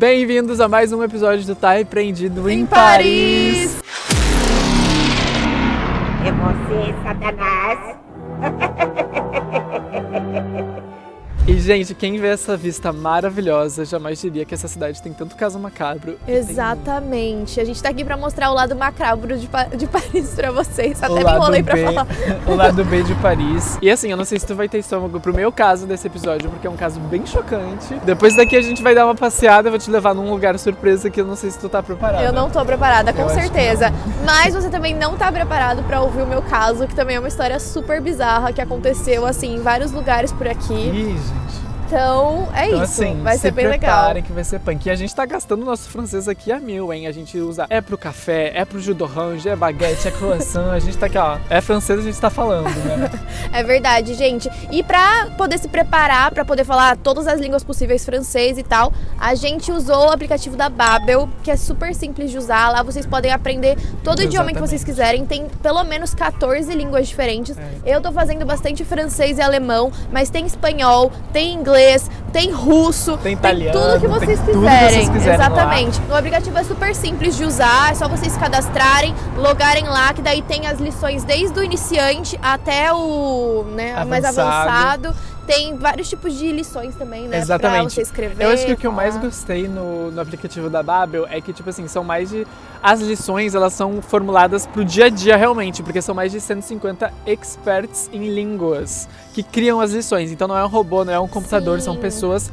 Bem-vindos a mais um episódio do Tá Repreendido em, Em Paris. É você, Satanás. Gente, quem vê essa vista maravilhosa jamais diria que essa cidade tem tanto caso macabro. e tem Exatamente. A gente tá aqui pra mostrar o lado macabro de, Pa- de Paris pra vocês. o Até me lado enrolei pra B- falar. O lado B de Paris. E assim, eu não sei se tu vai ter estômago pro meu caso desse episódio, porque é um caso bem chocante. Depois daqui a gente vai dar uma passeada, eu vou te levar num lugar surpresa que eu não sei se tu tá preparado. Eu não tô preparada, com Eu certeza. Mas você também não tá preparado pra ouvir o meu caso, que também é uma história super bizarra que aconteceu assim em vários lugares por aqui. Ih, gente. Então, é Então, isso. assim, Vai se ser bem legal. que vai ser punk. E a gente tá gastando nosso francês aqui a mil, hein? A gente usa é pro café, é pro jus d'orange, é baguete, é croissant. A gente tá aqui, ó. É francês, a gente tá falando, né? É verdade, gente. E pra poder se preparar, pra poder falar todas as línguas possíveis, francês e tal, a gente usou o aplicativo da Babel, que é super simples de usar. Lá vocês podem aprender todo o idioma que vocês quiserem. Tem pelo menos 14 línguas diferentes. É. Eu tô fazendo bastante francês e alemão, mas tem espanhol, tem inglês, tem russo, Tem italiano, tudo que tem vocês tudo que quiserem. vocês quiserem lá. Exatamente. O aplicativo é super simples de usar, é só vocês cadastrarem, logarem lá, que daí tem as lições desde o iniciante até o né, mais Avançado. Tem vários tipos de lições também, né? Pra Exatamente. você escrever. Eu acho que o que eu mais gostei no, no aplicativo da Babel é que, tipo assim, são mais de. As lições, elas são formuladas pro dia a dia realmente, porque são mais de 150 experts em línguas que criam as lições. Então não é um robô, não é um computador, são Sim. pessoas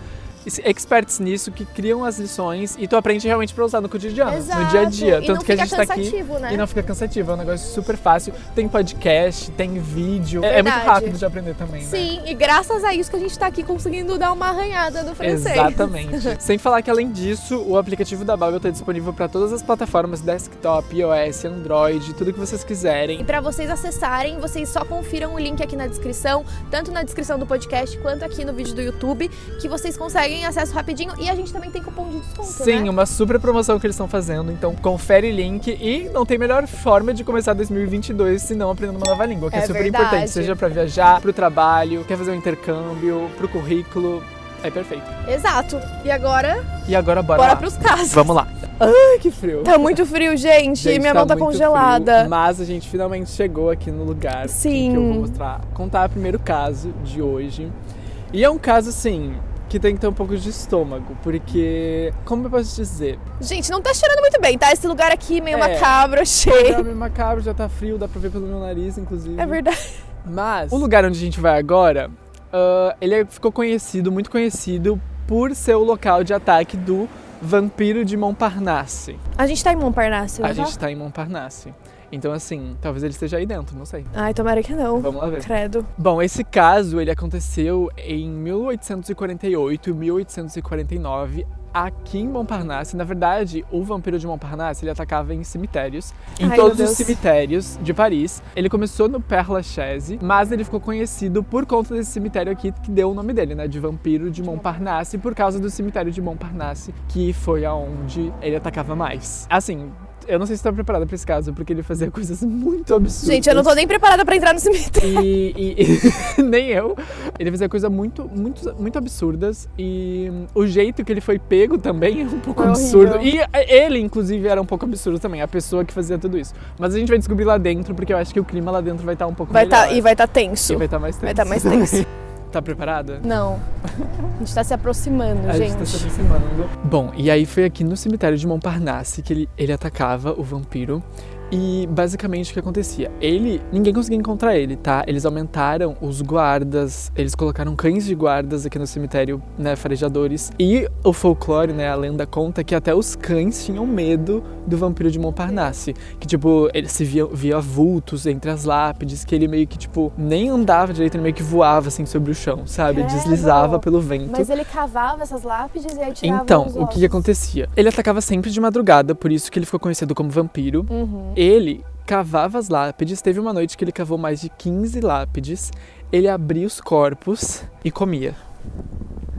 experts nisso que criam as lições e tu aprende realmente pra usar no cotidiano, Exato. no dia a dia. E Tanto não que a fica gente tá aqui cansativo, né? e não fica cansativo, é um negócio super fácil. Tem podcast, tem vídeo. É, é muito rápido de aprender também, né? Sim, e graças a isso que a gente tá aqui conseguindo dar uma arranhada no francês. Exatamente. Sem falar que além disso, o aplicativo da Babel está disponível para todas as plataformas desktop, iOS, Android, tudo que vocês E quiserem. para vocês acessarem, vocês só confiram o link aqui na descrição, tanto na descrição do podcast quanto aqui no vídeo do YouTube, que vocês conseguem acesso rapidinho e a gente também tem cupom de desconto, Sim, né? uma super promoção que eles estão fazendo, então confere o link e não tem melhor forma de começar 2022 se não aprendendo uma nova língua, que é, É super verdade. importante, seja para viajar, pro trabalho, quer fazer um intercâmbio, pro currículo, é perfeito. Exato. E agora, E agora bora, bora lá. pros casos. Vamos lá. Ai, que frio. Tá muito frio, gente. Gente, Minha mão tá congelada. frio, mas a gente finalmente chegou aqui no lugar Sim. que eu vou mostrar, contar o primeiro caso de hoje. E é um caso assim que tem que ter um pouco de estômago, porque como eu posso dizer, Gente, não tá cheirando muito bem, tá? Esse lugar aqui meio É. macabro, cheio. é macabro, já tá frio, dá pra ver pelo meu nariz, inclusive. É verdade. Mas o lugar onde a gente vai agora, ah, ele é- ficou conhecido, muito conhecido por ser o local de ataque do vampiro de Montparnasse. A gente tá em Montparnasse, A não gente tá? tá em Montparnasse. Então assim, talvez ele esteja aí dentro, não sei. Ai, tomara que não. Vamos lá ver. Credo. Bom, esse caso ele aconteceu em 1848 e 1849 aqui em Montparnasse. Na verdade, o vampiro de Montparnasse ele atacava em cemitérios, em Ai, todos os cemitérios de Paris. Ele começou no Père Lachaise, mas ele ficou conhecido por conta desse cemitério aqui que deu o nome dele, né, de vampiro de Montparnasse, por causa do cemitério de Montparnasse, que foi aonde ele atacava mais. Assim, eu não sei se você tá preparada pra esse caso, porque ele fazia coisas muito absurdas. Gente, eu não tô nem preparada pra entrar no cemitério. E, e- e- nem eu. Ele fazia coisas muito, muito, muito absurdas. E o jeito que ele foi pego também é um pouco Foi absurdo. horrível. E ele, inclusive, era um pouco absurdo também, a pessoa que fazia tudo isso. Mas a gente vai descobrir lá dentro, porque eu acho que o clima lá dentro vai estar um pouco Vai melhor. tá, e vai tá tenso. E vai estar mais tenso. Vai tá mais tenso. tá preparada? Não. A gente tá se aproximando, A gente. gente tá se aproximando. Bom, e aí foi aqui no cemitério de Montparnasse que ele, ele atacava o vampiro. E basicamente o que acontecia? Ele. Ninguém conseguia encontrar ele, tá? Eles aumentaram os guardas, eles colocaram cães de guardas aqui no cemitério, né? Farejadores. E o folclore, né? A lenda conta que até os cães tinham medo do vampiro de Montparnasse. Que, tipo, ele se via, via vultos entre as lápides, que ele meio que, tipo, nem andava direito, ele meio que voava assim sobre o chão, sabe? Credo. Deslizava pelo vento. Mas ele cavava essas lápides e aí tirava Então, o que, que acontecia? Ele atacava sempre de madrugada, por isso que ele ficou conhecido como vampiro. Uhum. Ele cavava as lápides, teve uma noite que ele cavou mais de 15 lápides. Ele abria os corpos e comia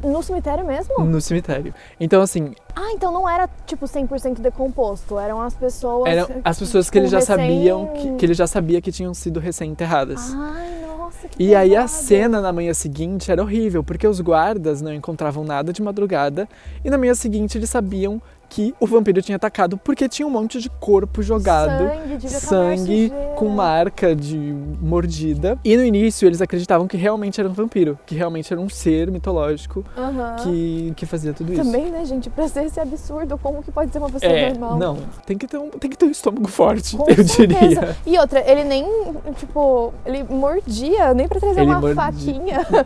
No cemitério mesmo? no cemitério. Então, assim, Ah, então não era tipo 100% decomposto, eram as pessoas. eram as pessoas que tipo, ele já recém- sabiam que, que ele já sabia que tinham sido recém-enterradas. Ai, nossa, que E aí a cena na manhã seguinte era horrível, porque os guardas não encontravam nada de madrugada e na manhã seguinte eles sabiam que o vampiro tinha atacado porque tinha um monte de corpo jogado, Sangue, sangue com marca de mordida. E no início eles acreditavam que realmente era um vampiro, que realmente era um ser mitológico Aham. que, que fazia tudo isso. Também, né, gente? Pra ser esse absurdo, como que pode ser uma pessoa É, normal? não, tem que, ter um, tem que ter um estômago forte, Com eu certeza. diria. E outra, ele nem, tipo, ele mordia, nem pra trazer Ele uma mordia. faquinha.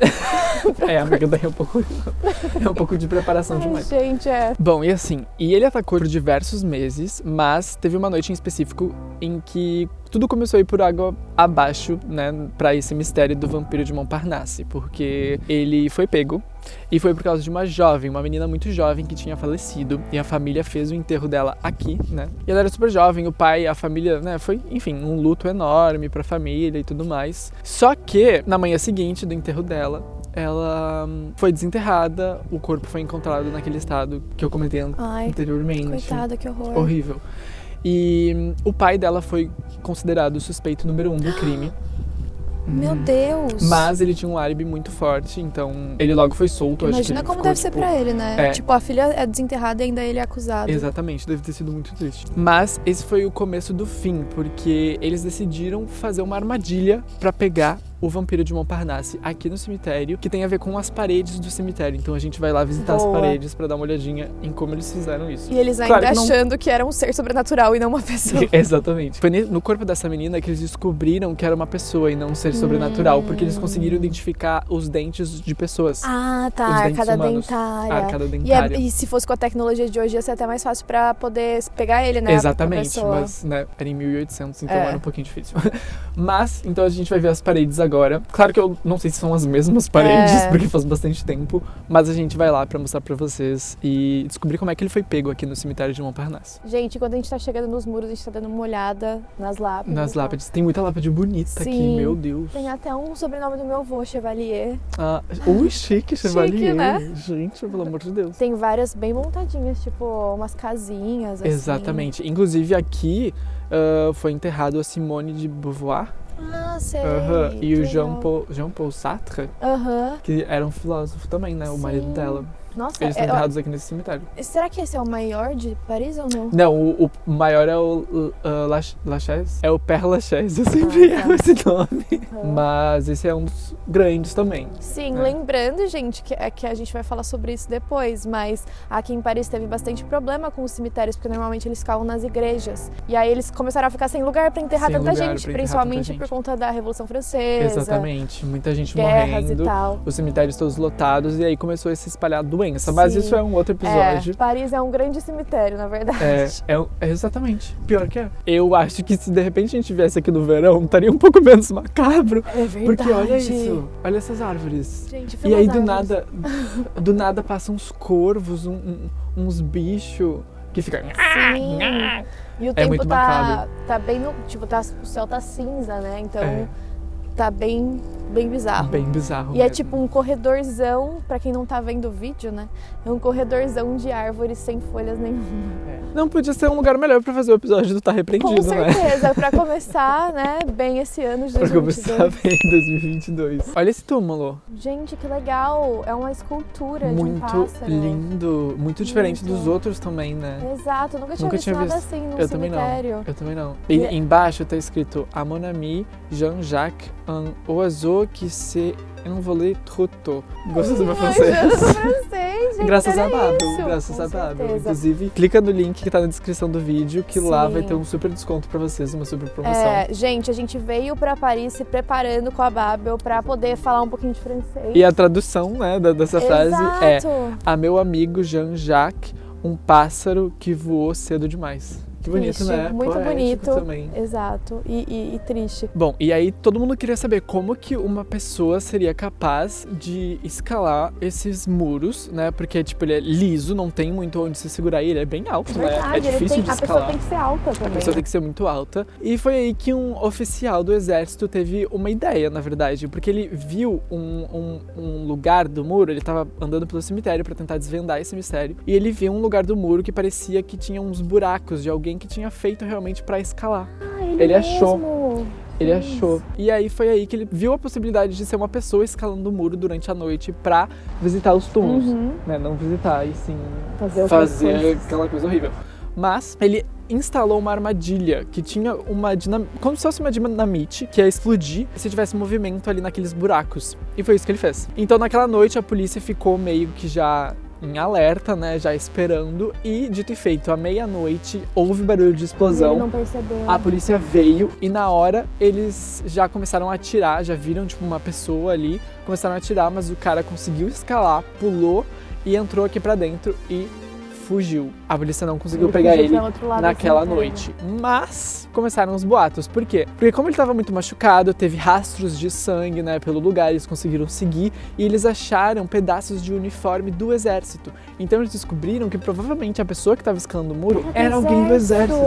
É, amiga, daí é um pouco, é um pouco de preparação Ai, demais. gente, é. Bom, e assim, e ele atacou por diversos meses, mas teve uma noite em específico em que tudo começou a ir por água abaixo, né, pra esse mistério do vampiro de Montparnasse, porque ele foi pego e foi por causa de uma jovem, uma menina muito jovem que tinha falecido e a família fez o enterro dela aqui, né? E ela era super jovem, o pai, a família, né, foi, enfim, um luto enorme pra família e tudo mais. Só que na manhã seguinte do enterro dela, ela hum, foi desenterrada, o corpo foi encontrado naquele estado que eu comentei Ai, anteriormente. coitada, que horror. Horrível. E hum, o pai dela foi considerado o suspeito número um do crime. Meu Deus. Mas ele tinha um álibi muito forte, então ele logo foi solto. acho que Imagina como ficou, deve ser tipo, pra ele, né? é. Tipo, a filha é desenterrada e ainda ele é acusado. Exatamente, deve ter sido muito triste. Mas esse foi o começo do fim, porque eles decidiram fazer uma armadilha pra pegar o vampiro de Montparnasse aqui no cemitério, que tem a ver com as paredes do cemitério. Então a gente vai lá visitar Boa. as paredes pra dar uma olhadinha em como eles fizeram isso. E eles ainda Claro que não- achando que era um ser sobrenatural e não uma pessoa. Exatamente. Foi no corpo dessa menina que eles descobriram que era uma pessoa e não um ser sobrenatural, porque eles conseguiram identificar os dentes de pessoas. Ah, tá. Arcada humanos. dentária. Arcada E, é- dentária. e se fosse com a tecnologia de hoje, ia ser até mais fácil pra poder pegar ele, né? Exatamente, mas né, era em 1800, então É. era um pouquinho difícil. Mas, então a gente vai ver as paredes agora. Claro que eu não sei se são as mesmas paredes, É. porque faz bastante tempo, mas a gente vai lá pra mostrar pra vocês e descobrir como é que ele foi pego aqui no cemitério de Montparnasse. Gente, quando a gente tá chegando nos muros, a gente tá dando uma olhada nas lápides. Nas lápides. Tem muita lápide bonita aqui, Sim. meu Deus. Tem até um sobrenome do meu avô, Chevalier. Ah, ui, chique, chevalier. né? Gente, pelo amor de Deus. Tem várias bem montadinhas, tipo umas casinhas. Assim. Exatamente. Inclusive aqui ah, foi enterrado a Simone de Beauvoir Ah, sei. aham, e o Jean. Paul, Jean Paul Sartre, Aham. que era um filósofo também, né? O marido Sim. dela. Nossa, Eles estão é- enterrados aqui nesse cemitério. será que esse é o maior de Paris ou não? Não, o, o maior é o uh, Lach- Lachaise. É o Père Lachaise, eu sempre Ah, tá. erro esse nome. Aham. Mas esse é um dos grandes também. Sim, É. lembrando, gente, que, é que a gente vai falar sobre isso depois, mas aqui em Paris teve bastante problema com os cemitérios, porque normalmente eles ficavam nas igrejas. E aí eles começaram a ficar sem lugar pra enterrar Sem tanta gente, enterrar principalmente tanta gente. por conta da Revolução Francesa. Exatamente. Muita gente Guerras morrendo. e tal. Os cemitérios todos lotados e aí começou a se espalhar a doença. Mas Sim. isso é um outro episódio. É, Paris é um grande cemitério, na verdade. É, é, é exatamente. Pior que é. Eu acho que se de repente a gente viesse aqui no verão, estaria um pouco menos macabro. É verdade. Porque olha isso. Olha essas árvores. Gente, E aí do filas nada, do nada passam uns corvos, um- um- uns bichos que ficam. Sim. E o É tempo muito tá, macabro. tá bem no. Tipo, tá, o céu tá cinza, né? Então É. tá bem, bem bizarro. Bem bizarro. E é mesmo. tipo um corredorzão, pra quem não tá vendo o vídeo, né? É um corredorzão de árvores sem folhas nenhuma. É. Não podia ser um lugar melhor pra fazer o episódio do Tá Com Repreendido, né? certeza, pra começar, né, bem esse ano de Pra 2022. começar bem em 2022. Olha esse túmulo. Gente, que legal! É uma escultura de um Muito pássaro. lindo. Muito diferente Muito. dos outros também, né? Exato, nunca tinha Nunca visto tinha nada visto. assim num Eu também cemitério. não. Eu também não. E embaixo tá escrito A mon ami Jean-Jacques, un oiseau qui s'est envolé trop tôt. Gostou do meu francês? Francês, gente, Graças a isso. graças a certeza. Inclusive, clica no link que tá na descrição do vídeo, que lá Sim. vai ter um super desconto pra vocês, uma super promoção. É, gente, a gente veio pra Paris se preparando com a Babel pra poder falar um pouquinho de francês. E a tradução, né, da- dessa frase é. A meu amigo Jean-Jacques, um pássaro que voou cedo demais. Que bonito, Triste, né? muito Poético bonito. também. Exato. E, e- e triste. Bom, e aí todo mundo queria saber como que uma pessoa seria capaz de escalar esses muros, né? Porque, tipo, ele é liso, não tem muito onde se segurar e ele é bem alto, né? É Verdade, difícil tem, de a pessoa escalar. tem que ser alta A também. pessoa tem que ser muito alta. E foi aí que um oficial do exército teve uma ideia, na verdade, porque ele viu um, um- um lugar do muro, ele tava andando pelo cemitério para tentar desvendar esse mistério, e ele viu um lugar do muro que parecia que tinha uns buracos de alguém que tinha feito realmente para escalar. Ah, ele ele achou. Ele achou. E aí foi aí que ele viu a possibilidade de ser uma pessoa escalando o muro durante a noite pra visitar os túmulos. Uhum. Né? Não visitar, e sim Fazer fazer aquela coisa horrível. Mas ele instalou uma armadilha que tinha uma dinam... como se fosse uma dinamite que ia explodir se tivesse movimento ali naqueles buracos. E foi isso que ele fez. Então naquela noite a polícia ficou meio que já em alerta, né, já esperando e dito e feito, à meia-noite houve barulho de explosão. Ele não percebeu. A polícia veio e na hora eles já começaram a atirar, já viram tipo uma pessoa ali, começaram a atirar, mas o cara conseguiu escalar, pulou e entrou aqui pra dentro e fugiu. A polícia não conseguiu Ele pegar ele naquela noite. Mas começaram os boatos. Por quê? Porque como ele estava muito machucado, teve rastros de sangue, né, pelo lugar, eles conseguiram seguir e eles acharam pedaços de uniforme do exército. Então eles descobriram que provavelmente a pessoa que estava escalando o muro era alguém do exército.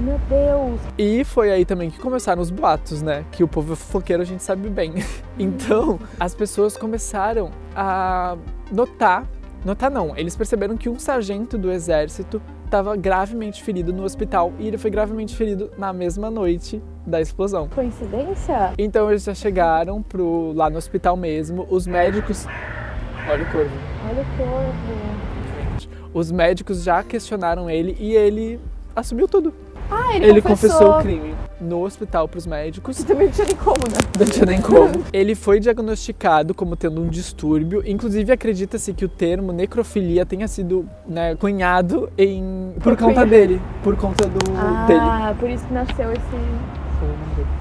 Meu Deus. E foi aí também que começaram os boatos, né? Que o povo fofoqueiro a gente sabe bem. Então, as pessoas começaram a notar, notar não, eles perceberam que um sargento do exército estava gravemente ferido no hospital e ele foi gravemente ferido na mesma noite da explosão. Coincidência? Então eles já chegaram pro, lá no hospital mesmo, os médicos. Olha o corvo. Olha o corpo. Os médicos já questionaram ele e ele assumiu tudo. Ah, ele, Ele confessou o crime no hospital pros médicos. Também não tinha nem como, né? Não tinha nem como. Ele foi diagnosticado como tendo um distúrbio. Inclusive, acredita-se que o termo necrofilia tenha sido né, cunhado em... por Por conta dele. Por conta do dele. Ah, por isso que nasceu esse.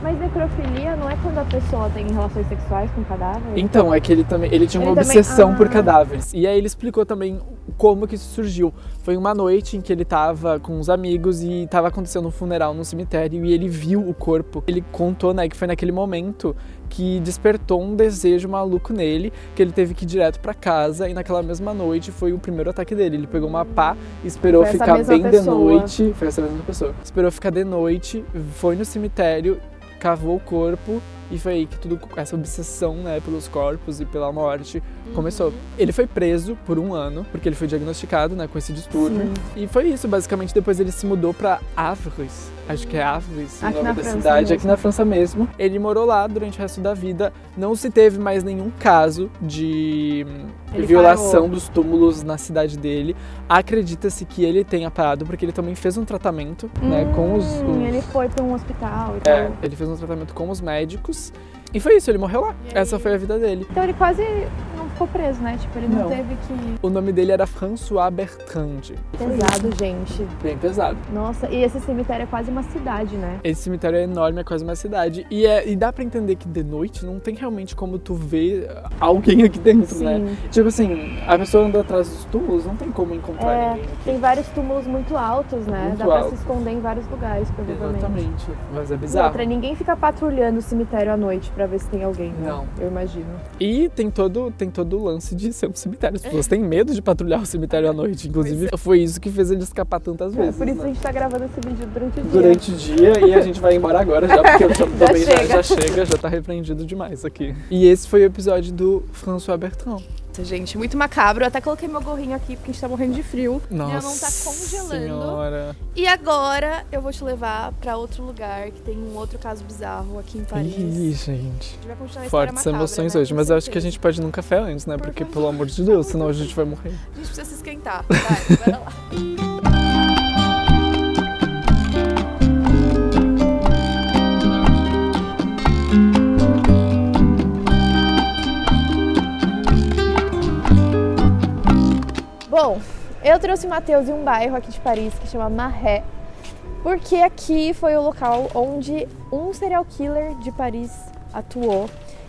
Mas necrofilia não é quando a pessoa tem relações sexuais com o cadáver? Então, é que ele também ele tinha uma Ele também- obsessão por ah. cadáveres. E aí ele explicou também como que isso surgiu. Foi uma noite em que ele tava com uns amigos e tava acontecendo um funeral no cemitério e ele viu o corpo. Ele contou, né, que foi naquele momento que despertou um desejo maluco nele, que ele teve que ir direto pra casa e naquela mesma noite foi o primeiro ataque dele. Ele pegou uma pá, esperou ficar bem de pessoa. noite, foi essa mesma pessoa. Esperou ficar de noite, foi no cemitério, cavou o corpo e foi aí que tudo essa obsessão, né, pelos corpos e pela morte começou. Ele foi preso por um ano porque ele foi diagnosticado, né, com esse distúrbio. E foi isso, basicamente. Depois ele se mudou pra Avres, acho que é Avres, o nome na da França cidade, mesmo. aqui na França mesmo. Ele morou lá durante o resto da vida. Não se teve mais nenhum caso de hum, Ele violação parou. dos túmulos na cidade dele. Acredita-se que ele tenha parado porque ele também fez um tratamento, né, com os, Hum, os Ele foi pra um hospital e é, tal. ele fez um tratamento com os médicos. E foi isso, ele morreu lá. Essa foi a vida dele. Então ele quase ficou preso, né? Tipo, ele não, Não. teve que. O nome dele era François Bertrand. Pesado, gente. Bem pesado. Nossa, e esse cemitério é quase uma cidade, né? Esse cemitério é enorme, é quase uma cidade. E, é, e dá pra entender que de noite não tem realmente como tu ver alguém aqui dentro, né? Sim. Tipo assim, a pessoa anda atrás dos túmulos, não tem como encontrar É, ninguém aqui. tem vários túmulos muito altos, né? Muito Dá pra alto. se esconder em vários lugares, provavelmente. Exatamente. Mas é E bizarro. outra, ninguém fica patrulhando o cemitério à noite pra ver se tem alguém, né? Não. Eu imagino. E tem todo, tem todo o lance de ser um cemitério. As pessoas têm medo de patrulhar o cemitério à noite. Inclusive, foi isso que fez ele escapar tantas É, vezes. por isso né? a gente tá gravando esse vídeo durante o dia. durante o dia e a gente vai embora agora já, porque eu já, também já, chega. já chega, já tá repreendido demais aqui. E esse foi o episódio do François Bertrand. Gente, muito macabro. Eu até coloquei meu gorrinho aqui porque a gente tá morrendo de frio. Nossa Minha mão tá congelando. Senhora. E agora eu vou te levar pra outro lugar que tem um outro caso bizarro aqui em Paris. Ih, gente. A gente vai continuar a Fortes macabra, emoções né? hoje, mas eu acho que a gente pode ir num café antes, né? Porque, pelo amor de Deus, senão a gente vai morrer. A gente precisa se esquentar. Vai, bora lá. eu trouxe o Matheus em um bairro aqui de Paris que chama Marais, porque aqui foi o local onde um serial killer de Paris atuou.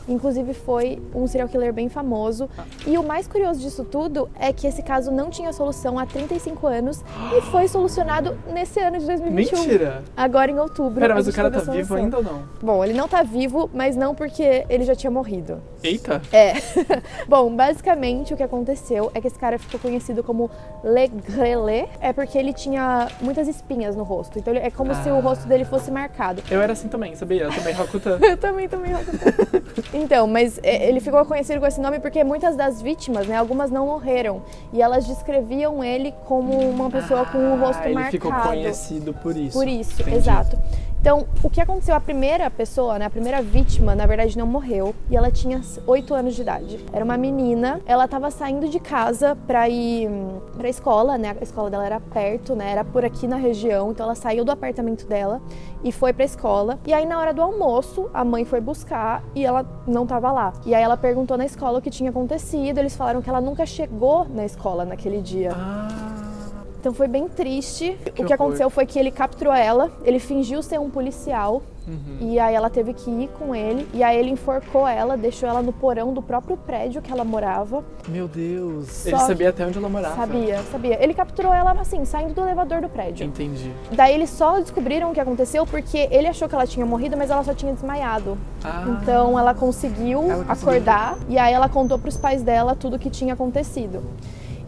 Inclusive foi um serial killer bem famoso. E o mais curioso disso tudo é que esse caso não tinha solução há 35 anos e foi solucionado nesse ano de 2021. Mentira! Agora em outubro. Pera, mas o cara tá vivo solução. ainda ou não? Bom, ele não tá vivo, mas não porque ele já tinha morrido. Eita! É. Bom, basicamente o que aconteceu é que esse cara ficou conhecido como Le Grelé, é porque ele tinha muitas espinhas no rosto. Então é como se o Ah. rosto dele fosse marcado. Eu era assim também, sabia? Eu também, Rakutan. Eu também, também. então, mas é, ele ficou conhecido com esse nome porque muitas das vítimas, né, algumas não morreram. E elas descreviam ele como uma pessoa com o rosto ah, ele marcado. ficou conhecido por isso. Por isso, Entendi. exato. Então, o que aconteceu? A primeira pessoa, né, a primeira vítima, na verdade não morreu e ela tinha 8 anos de idade. Era uma menina, ela estava saindo de casa para ir para escola, né? A escola dela era perto, né? Era por aqui na região, então ela saiu do apartamento dela e foi para escola. E aí na hora do almoço, a mãe foi buscar e ela não estava lá. E aí ela perguntou na escola o que tinha acontecido. Eles falaram que ela nunca chegou na escola naquele dia. Ah, Então foi bem triste. Que o que horror. aconteceu foi que ele capturou ela, ele fingiu ser um policial. uhum. E aí ela teve que ir com ele. E aí ele enforcou ela, deixou ela no porão do próprio prédio que ela morava. Meu Deus. Só Ele que- sabia até onde ela morava. Sabia, sabia. Ele capturou ela assim, saindo do elevador do prédio. Entendi. Daí eles só descobriram o que aconteceu porque ele achou que ela tinha morrido, mas ela só tinha desmaiado. Ah, Então ela conseguiu Ela conseguiu. acordar e aí ela contou pros pais dela tudo o que tinha acontecido.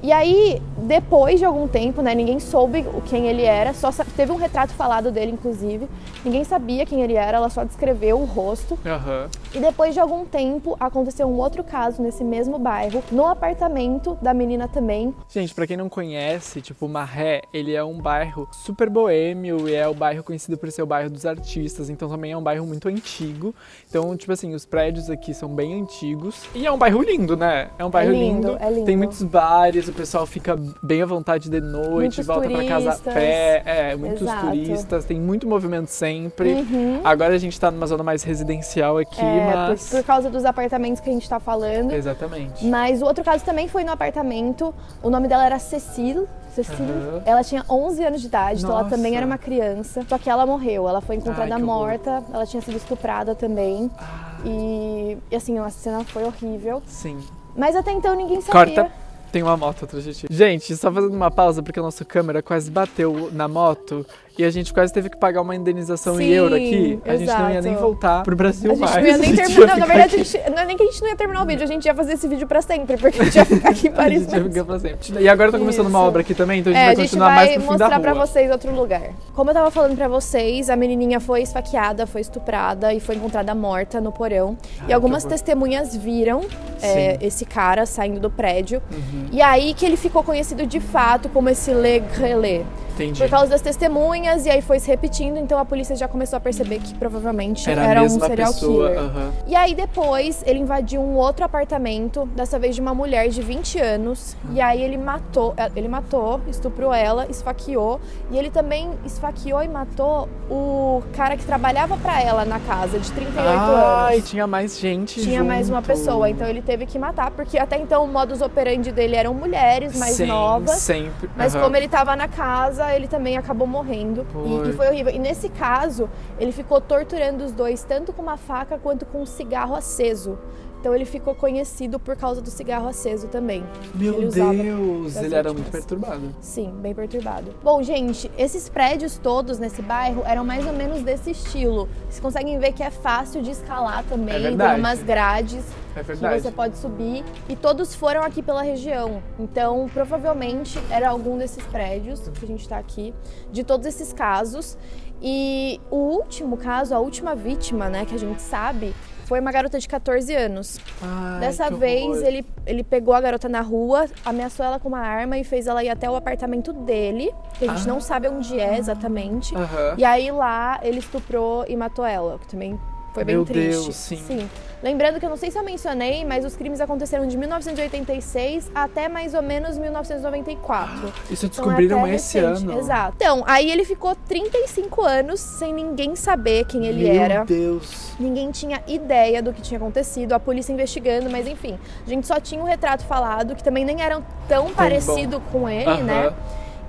E aí, depois de algum tempo, né, ninguém soube o- quem ele era, só teve um retrato falado dele, inclusive. Ninguém sabia quem ele era, ela só descreveu o rosto. Aham. E depois de algum tempo, aconteceu um outro caso nesse mesmo bairro, no apartamento da menina também. Gente, pra quem não conhece, tipo, Marré, ele é um bairro super boêmio e é o bairro conhecido por ser o bairro dos artistas, então também é um bairro muito antigo. Então, tipo assim, os prédios aqui são bem antigos. E é um bairro lindo, né? É um bairro lindo, é lindo. Tem muitos bares, o pessoal fica bem à vontade de noite, Muitos volta pra casa a pé. É, muitos Exato. turistas, tem muito movimento sempre. Uhum. Agora a gente tá numa zona mais residencial aqui, É, mas. por, por causa dos apartamentos que a gente tá falando. Exatamente. Mas o outro caso também foi no apartamento. O nome dela era Cecile. Cecile. Aham. Ela tinha 11 anos de idade, então ela Nossa. também era uma criança. Só que ela morreu. Ela foi encontrada Ai, que horror. morta. Ela tinha sido estuprada também. Ah, E, e assim, a cena foi horrível. sim. Mas até então ninguém sabia. Corta. Tem uma moto atrás de ti. Gente, só fazendo uma pausa porque a nossa câmera quase bateu na moto e a gente quase teve que pagar uma indenização em Sim, euro aqui. A gente não ia exato. nem voltar pro Brasil A gente mais. não ia nem a gente terminar. ia Não, na ficar verdade, a gente, não é nem que a gente não ia terminar o vídeo, a gente ia fazer esse vídeo pra sempre, porque a gente ia ficar aqui em A Paris. gente ia ficar pra sempre. E agora tá começando uma Isso. obra aqui também, então a gente É, vai a gente continuar mais vai pro fim da mostrar rua. pra vocês outro lugar. Como eu tava falando pra vocês, a menininha foi esfaqueada, foi estuprada e foi encontrada morta no porão. Ai, e algumas testemunhas viram é, esse cara saindo do prédio. Uhum, E aí que ele ficou conhecido de fato como esse Le Grelé. Entendi. Por causa das testemunhas, e aí foi se repetindo, então a polícia já começou a perceber que provavelmente Era era, um serial pessoa. killer. aham. E aí depois ele invadiu um outro apartamento, dessa vez de uma mulher de 20 anos, e aí ele matou, eh, ele matou, estuprou ela, esfaqueou, e ele também esfaqueou e matou o cara que trabalhava pra ela na casa de 38 Ai, anos. tinha mais gente Tinha mais uma junto. pessoa, então ele teve que matar, porque até então o modus operandi dele eram mulheres mais Sim, novas. sempre. Mas como ele tava na casa, ele também acabou morrendo. E, Foi. e foi horrível. E nesse caso, ele ficou torturando os dois, tanto com uma faca quanto com um cigarro aceso. Então ele ficou conhecido por causa do cigarro aceso também. Meu ele Deus, ele era muito perturbado. Sim, bem perturbado. Bom, gente, esses prédios todos nesse bairro eram mais ou menos desse estilo. Vocês conseguem ver que é fácil de escalar também, É tem umas grades É que verdade. você pode subir. E todos foram aqui pela região. Então, provavelmente era algum desses prédios que a gente tá aqui, de todos esses casos. E o último caso, a última vítima, né, que a gente sabe, foi uma garota de 14 anos. Ai, Dessa vez, horror. ele, ele pegou a garota na rua, ameaçou ela com uma arma e fez ela ir até o apartamento dele, que a gente Ah. não sabe onde é exatamente. Aham. E aí lá ele estuprou e matou ela, que também foi bem Meu triste. Deus, sim. Lembrando que eu não sei se eu mencionei, mas os crimes aconteceram de 1986 até mais ou menos 1994. Isso Então, descobriram é esse recente. ano. Exato. Então, aí ele ficou 35 anos sem ninguém saber quem ele Meu era. Deus. Ninguém tinha ideia do que tinha acontecido, a polícia investigando, mas enfim, a gente só tinha o retrato falado, que também nem era tão parecido com ele, Aham. né?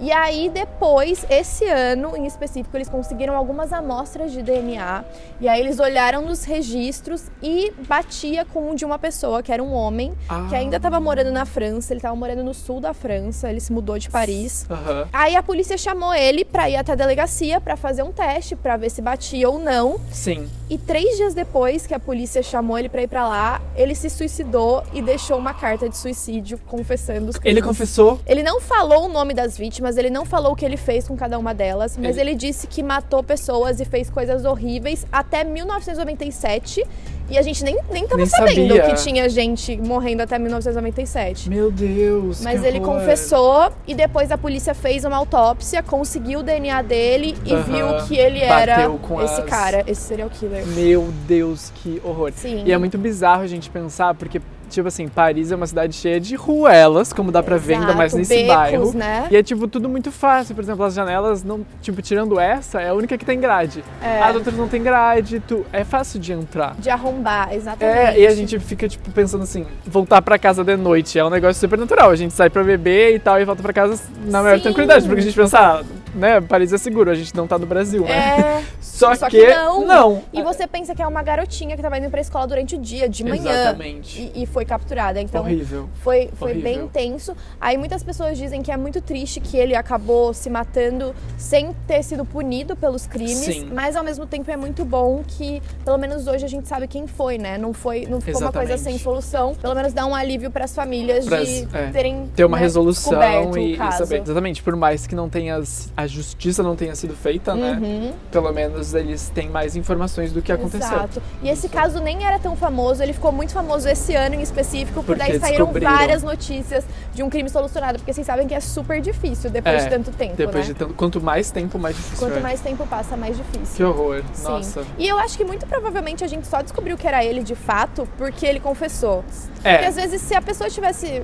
E aí, depois, esse ano em específico, eles conseguiram algumas amostras de DNA. E aí, eles olharam nos registros e batia com um de uma pessoa, que era um homem, que Ah. ainda estava morando na França. Ele estava morando no sul da França, ele se mudou de Paris. Aham. Aí, a polícia chamou ele para ir até a delegacia para fazer um teste, para ver se batia ou não. Sim. E três dias depois que a polícia chamou ele pra ir pra lá, ele se suicidou e deixou uma carta de suicídio confessando os crimes. Ele confessou. Ele não falou o nome das vítimas, ele não falou o que ele fez com cada uma delas, mas Ele- ele, disse que matou pessoas e fez coisas horríveis até 1997. E a gente nem, nem tava Nem sabendo sabia. que tinha gente morrendo até 1997. Meu Deus. Mas ele horror. confessou e depois a polícia fez uma autópsia, conseguiu o DNA dele e viu que ele era Bateu com esse as- cara, esse serial killer. Meu Deus, que horror. Sim. E é muito bizarro a gente pensar, porque, tipo assim, Paris é uma cidade cheia de ruelas, como dá pra ver, ainda mais nesse becos, bairro. né? E é, tipo, tudo muito fácil. Por exemplo, as janelas, não, tipo, tirando essa, é a única que tem grade. É. As outras não tem grade, tu, é fácil de entrar. De arrombar, exatamente. É, e a gente fica, tipo, pensando assim, voltar pra casa de noite é um negócio super natural. A gente sai pra beber e tal e volta pra casa na maior Sim. tranquilidade. Porque a gente pensa, ah, né, Paris é seguro, a gente não tá no Brasil, né? É, Só, só que, que não. não. e você pensa que é uma garotinha que tava indo pra escola durante o dia, de manhã. Exatamente. E, e foi capturada. Então Horrível. foi, foi Horrível. bem tenso. Aí muitas pessoas dizem que é muito triste que ele acabou se matando sem ter sido punido pelos crimes, Sim. mas ao mesmo tempo é muito bom que pelo menos hoje a gente sabe quem foi, né? Não foi, não ficou uma coisa Exatamente. sem solução. Pelo menos dá um alívio pras famílias Pras- de é. terem ter uma né, resolução e, o e saber. Exatamente, por mais que não tenha a justiça não tenha sido feita, né? Uhum. Pelo menos eles têm mais informações do que aconteceu. Exato. E esse caso nem era tão famoso, ele ficou muito famoso esse ano em específico, porque, Porque daí saíram várias notícias de um crime solucionado, porque vocês sabem que é super difícil depois É, de tanto tempo, Depois né? de tanto, quanto mais tempo, mais difícil Quanto é. mais tempo passa, mais difícil. Que horror. Sim. Nossa. E eu acho que muito provavelmente a gente só descobriu que era ele de fato porque ele confessou. Porque É. às vezes se a pessoa tivesse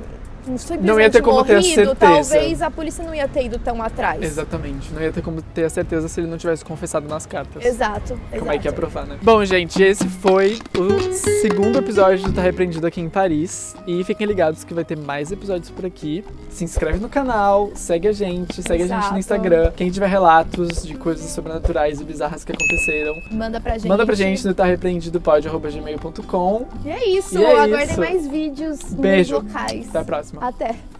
Não ia ter como ter a morrido, certeza. talvez a polícia não ia ter ido tão atrás. Exatamente. Não ia ter como ter a certeza se ele não tivesse confessado nas cartas. Exato. Como é que ia exato. provar, né? Bom, gente, esse foi o segundo episódio do Tá Repreendido aqui em Paris. E fiquem ligados que vai ter mais episódios por aqui. Se inscreve no canal, segue a gente, segue a gente Exato. no Instagram. Quem tiver relatos de coisas sobrenaturais e bizarras que aconteceram, Manda pra gente. manda pra gente no tá. E é isso. E é Aguardem isso. mais vídeos Beijo. locais. Até a próxima. Até.